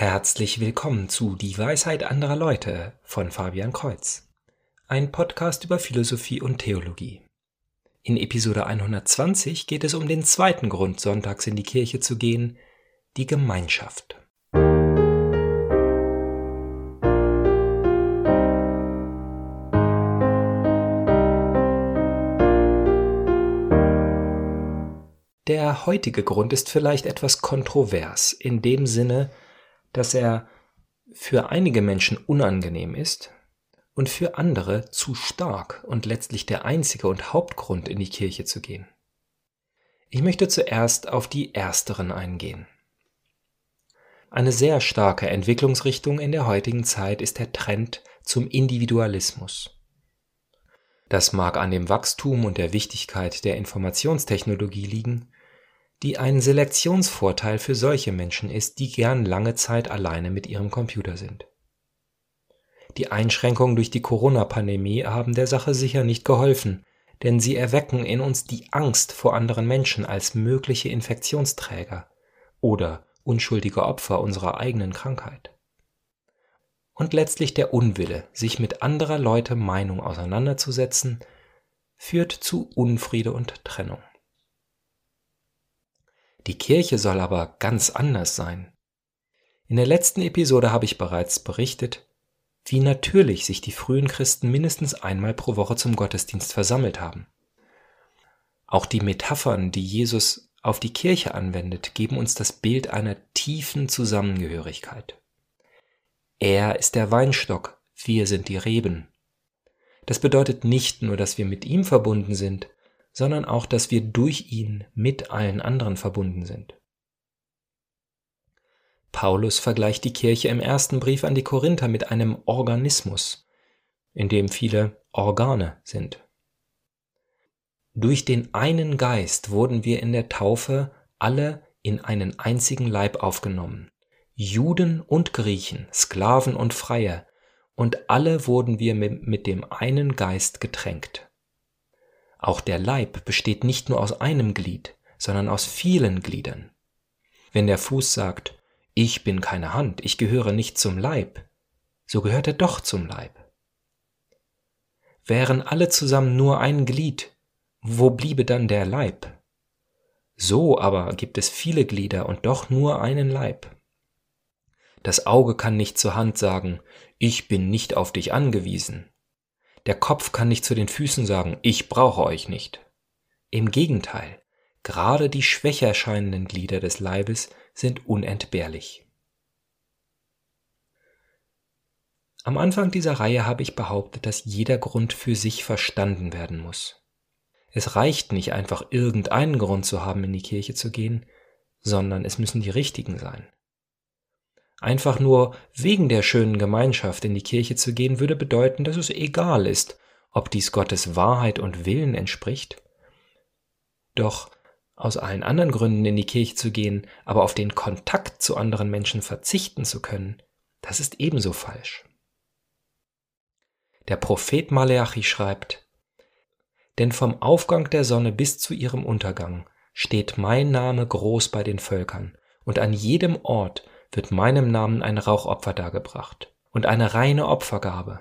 Herzlich willkommen zu Die Weisheit anderer Leute von Fabian Kreuz, ein Podcast über Philosophie und Theologie. In Episode 120 geht es um den zweiten Grund, sonntags in die Kirche zu gehen, die Gemeinschaft. Der heutige Grund ist vielleicht etwas kontrovers, in dem Sinne, dass er für einige Menschen unangenehm ist und für andere zu stark und letztlich der einzige und Hauptgrund in die Kirche zu gehen. Ich möchte zuerst auf die ersteren eingehen. Eine sehr starke Entwicklungsrichtung in der heutigen Zeit ist der Trend zum Individualismus. Das mag an dem Wachstum und der Wichtigkeit der Informationstechnologie liegen, die ein Selektionsvorteil für solche Menschen ist, die gern lange Zeit alleine mit ihrem Computer sind. Die Einschränkungen durch die Corona-Pandemie haben der Sache sicher nicht geholfen, denn sie erwecken in uns die Angst vor anderen Menschen als mögliche Infektionsträger oder unschuldige Opfer unserer eigenen Krankheit. Und letztlich der Unwille, sich mit anderer Leute Meinung auseinanderzusetzen, führt zu Unfriede und Trennung. Die Kirche soll aber ganz anders sein. In der letzten Episode habe ich bereits berichtet, wie natürlich sich die frühen Christen mindestens einmal pro Woche zum Gottesdienst versammelt haben. Auch die Metaphern, die Jesus auf die Kirche anwendet, geben uns das Bild einer tiefen Zusammengehörigkeit. Er ist der Weinstock, wir sind die Reben. Das bedeutet nicht nur, dass wir mit ihm verbunden sind, sondern auch, dass wir durch ihn mit allen anderen verbunden sind. Paulus vergleicht die Kirche im ersten Brief an die Korinther mit einem Organismus, in dem viele Organe sind. Durch den einen Geist wurden wir in der Taufe alle in einen einzigen Leib aufgenommen, Juden und Griechen, Sklaven und Freie, und alle wurden wir mit dem einen Geist getränkt. Auch der Leib besteht nicht nur aus einem Glied, sondern aus vielen Gliedern. Wenn der Fuß sagt, ich bin keine Hand, ich gehöre nicht zum Leib, so gehört er doch zum Leib. Wären alle zusammen nur ein Glied, wo bliebe dann der Leib? So aber gibt es viele Glieder und doch nur einen Leib. Das Auge kann nicht zur Hand sagen, ich bin nicht auf dich angewiesen, der Kopf kann nicht zu den Füßen sagen, ich brauche euch nicht. Im Gegenteil, gerade die schwächer erscheinenden Glieder des Leibes sind unentbehrlich. Am Anfang dieser Reihe habe ich behauptet, dass jeder Grund für sich verstanden werden muss. Es reicht nicht einfach irgendeinen Grund zu haben, in die Kirche zu gehen, sondern es müssen die richtigen sein. Einfach nur wegen der schönen Gemeinschaft in die Kirche zu gehen, würde bedeuten, dass es egal ist, ob dies Gottes Wahrheit und Willen entspricht. Doch aus allen anderen Gründen in die Kirche zu gehen, aber auf den Kontakt zu anderen Menschen verzichten zu können, das ist ebenso falsch. Der Prophet Maleachi schreibt, denn vom Aufgang der Sonne bis zu ihrem Untergang steht mein Name groß bei den Völkern, und an jedem Ort wird meinem Namen ein Rauchopfer dargebracht und eine reine Opfergabe.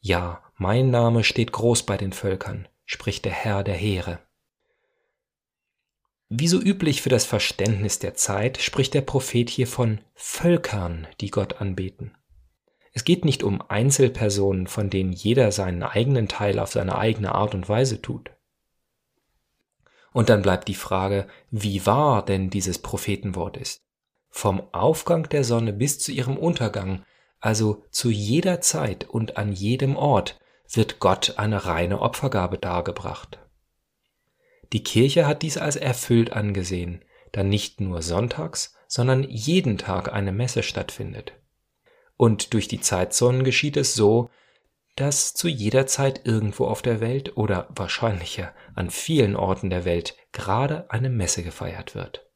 Ja, mein Name steht groß bei den Völkern, spricht der Herr der Heere. Wie so üblich für das Verständnis der Zeit spricht der Prophet hier von Völkern, die Gott anbeten. Es geht nicht um Einzelpersonen, von denen jeder seinen eigenen Teil auf seine eigene Art und Weise tut. Und dann bleibt die Frage, wie wahr denn dieses Prophetenwort ist vom Aufgang der Sonne bis zu ihrem Untergang, also zu jeder Zeit und an jedem Ort, wird Gott eine reine Opfergabe dargebracht. Die Kirche hat dies als erfüllt angesehen, da nicht nur sonntags, sondern jeden Tag eine Messe stattfindet. Und durch die Zeitzonen geschieht es so, dass zu jeder Zeit irgendwo auf der Welt oder wahrscheinlicher an vielen Orten der Welt gerade eine Messe gefeiert wird.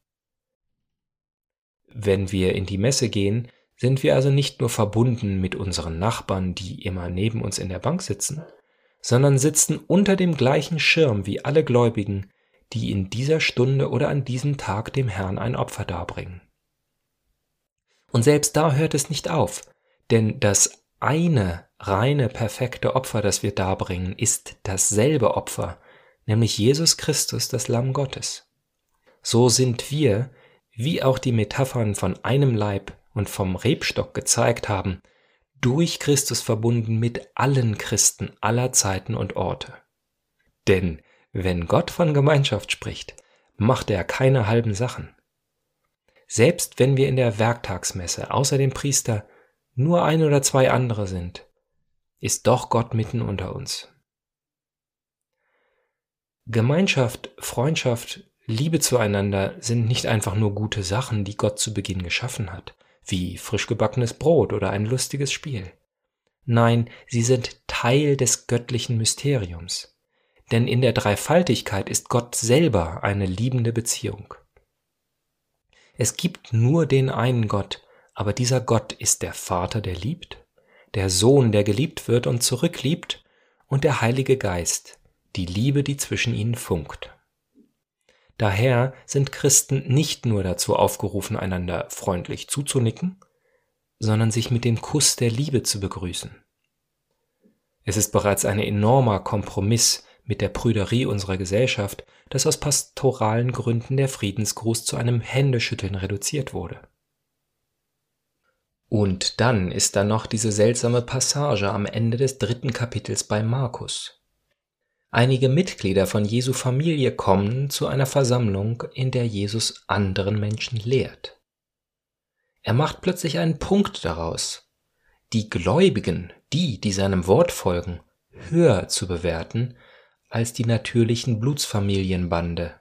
Wenn wir in die Messe gehen, sind wir also nicht nur verbunden mit unseren Nachbarn, die immer neben uns in der Bank sitzen, sondern sitzen unter dem gleichen Schirm wie alle Gläubigen, die in dieser Stunde oder an diesem Tag dem Herrn ein Opfer darbringen. Und selbst da hört es nicht auf, denn das eine reine, perfekte Opfer, das wir darbringen, ist dasselbe Opfer, nämlich Jesus Christus, das Lamm Gottes. So sind wir, wie auch die Metaphern von einem Leib und vom Rebstock gezeigt haben, durch Christus verbunden mit allen Christen aller Zeiten und Orte. Denn wenn Gott von Gemeinschaft spricht, macht er keine halben Sachen. Selbst wenn wir in der Werktagsmesse außer dem Priester nur ein oder zwei andere sind, ist doch Gott mitten unter uns. Gemeinschaft, Freundschaft, Liebe zueinander sind nicht einfach nur gute Sachen, die Gott zu Beginn geschaffen hat, wie frisch gebackenes Brot oder ein lustiges Spiel. Nein, sie sind Teil des göttlichen Mysteriums. Denn in der Dreifaltigkeit ist Gott selber eine liebende Beziehung. Es gibt nur den einen Gott, aber dieser Gott ist der Vater, der liebt, der Sohn, der geliebt wird und zurückliebt, und der Heilige Geist, die Liebe, die zwischen ihnen funkt. Daher sind Christen nicht nur dazu aufgerufen, einander freundlich zuzunicken, sondern sich mit dem Kuss der Liebe zu begrüßen. Es ist bereits ein enormer Kompromiss mit der Prüderie unserer Gesellschaft, dass aus pastoralen Gründen der Friedensgruß zu einem Händeschütteln reduziert wurde. Und dann ist da noch diese seltsame Passage am Ende des dritten Kapitels bei Markus. Einige Mitglieder von Jesu Familie kommen zu einer Versammlung, in der Jesus anderen Menschen lehrt. Er macht plötzlich einen Punkt daraus, die Gläubigen, die, die seinem Wort folgen, höher zu bewerten als die natürlichen Blutsfamilienbande.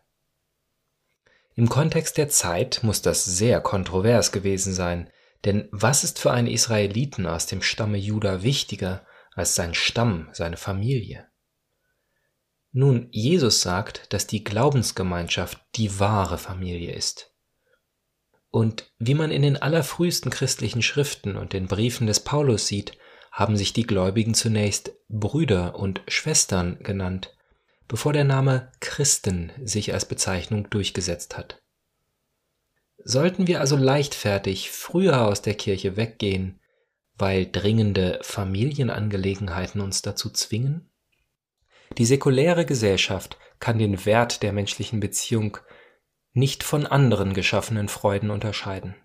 Im Kontext der Zeit muss das sehr kontrovers gewesen sein, denn was ist für einen Israeliten aus dem Stamme Juda wichtiger als sein Stamm, seine Familie? Nun, Jesus sagt, dass die Glaubensgemeinschaft die wahre Familie ist. Und wie man in den allerfrühesten christlichen Schriften und den Briefen des Paulus sieht, haben sich die Gläubigen zunächst Brüder und Schwestern genannt, bevor der Name Christen sich als Bezeichnung durchgesetzt hat. Sollten wir also leichtfertig früher aus der Kirche weggehen, weil dringende Familienangelegenheiten uns dazu zwingen? Die säkuläre Gesellschaft kann den Wert der menschlichen Beziehung nicht von anderen geschaffenen Freuden unterscheiden.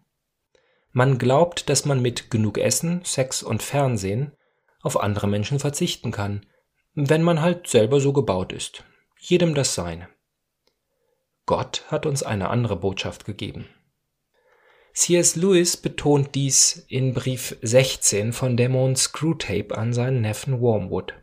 Man glaubt, dass man mit genug Essen, Sex und Fernsehen auf andere Menschen verzichten kann, wenn man halt selber so gebaut ist. Jedem das Seine. Gott hat uns eine andere Botschaft gegeben. C.S. Lewis betont dies in Brief 16 von Dämon Screwtape an seinen Neffen Wormwood.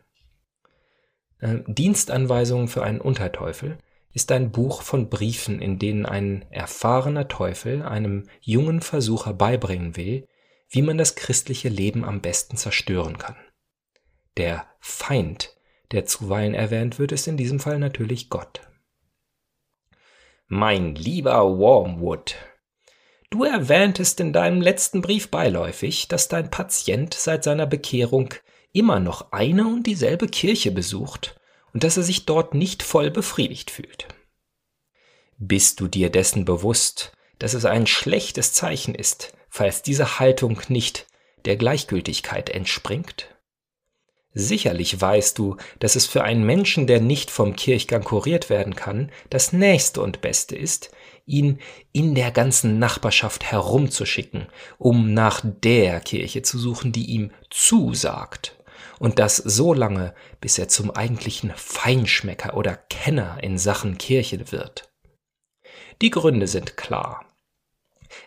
Äh, Dienstanweisungen für einen Unterteufel ist ein Buch von Briefen, in denen ein erfahrener Teufel einem jungen Versucher beibringen will, wie man das christliche Leben am besten zerstören kann. Der Feind, der zuweilen erwähnt wird, ist in diesem Fall natürlich Gott. Mein lieber Wormwood, du erwähntest in deinem letzten Brief beiläufig, dass dein Patient seit seiner Bekehrung immer noch eine und dieselbe Kirche besucht und dass er sich dort nicht voll befriedigt fühlt. Bist du dir dessen bewusst, dass es ein schlechtes Zeichen ist, falls diese Haltung nicht der Gleichgültigkeit entspringt? Sicherlich weißt du, dass es für einen Menschen, der nicht vom Kirchgang kuriert werden kann, das Nächste und Beste ist, ihn in der ganzen Nachbarschaft herumzuschicken, um nach der Kirche zu suchen, die ihm zusagt und das so lange, bis er zum eigentlichen Feinschmecker oder Kenner in Sachen Kirche wird. Die Gründe sind klar.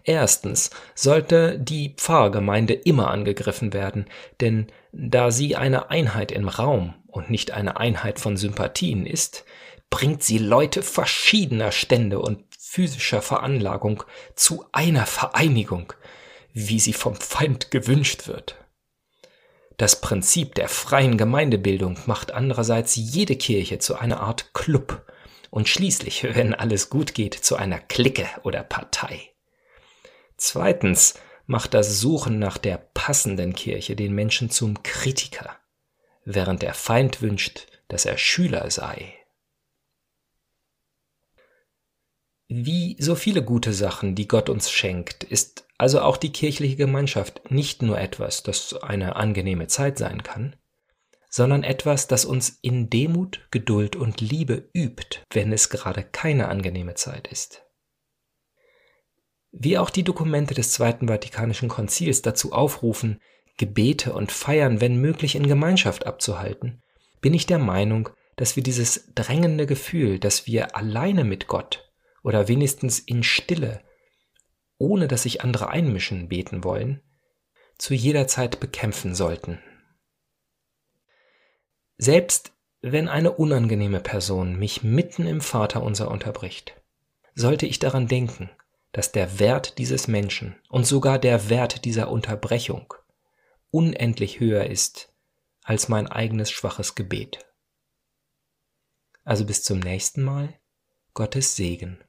Erstens sollte die Pfarrgemeinde immer angegriffen werden, denn da sie eine Einheit im Raum und nicht eine Einheit von Sympathien ist, bringt sie Leute verschiedener Stände und physischer Veranlagung zu einer Vereinigung, wie sie vom Feind gewünscht wird. Das Prinzip der freien Gemeindebildung macht andererseits jede Kirche zu einer Art Club und schließlich, wenn alles gut geht, zu einer Clique oder Partei. Zweitens macht das Suchen nach der passenden Kirche den Menschen zum Kritiker, während der Feind wünscht, dass er Schüler sei. Wie so viele gute Sachen, die Gott uns schenkt, ist also auch die kirchliche Gemeinschaft nicht nur etwas, das eine angenehme Zeit sein kann, sondern etwas, das uns in Demut, Geduld und Liebe übt, wenn es gerade keine angenehme Zeit ist. Wie auch die Dokumente des Zweiten Vatikanischen Konzils dazu aufrufen, Gebete und Feiern, wenn möglich, in Gemeinschaft abzuhalten, bin ich der Meinung, dass wir dieses drängende Gefühl, dass wir alleine mit Gott oder wenigstens in Stille, ohne dass sich andere einmischen, beten wollen, zu jeder Zeit bekämpfen sollten. Selbst wenn eine unangenehme Person mich mitten im Vaterunser unterbricht, sollte ich daran denken, dass der Wert dieses Menschen und sogar der Wert dieser Unterbrechung unendlich höher ist als mein eigenes schwaches Gebet. Also bis zum nächsten Mal, Gottes Segen.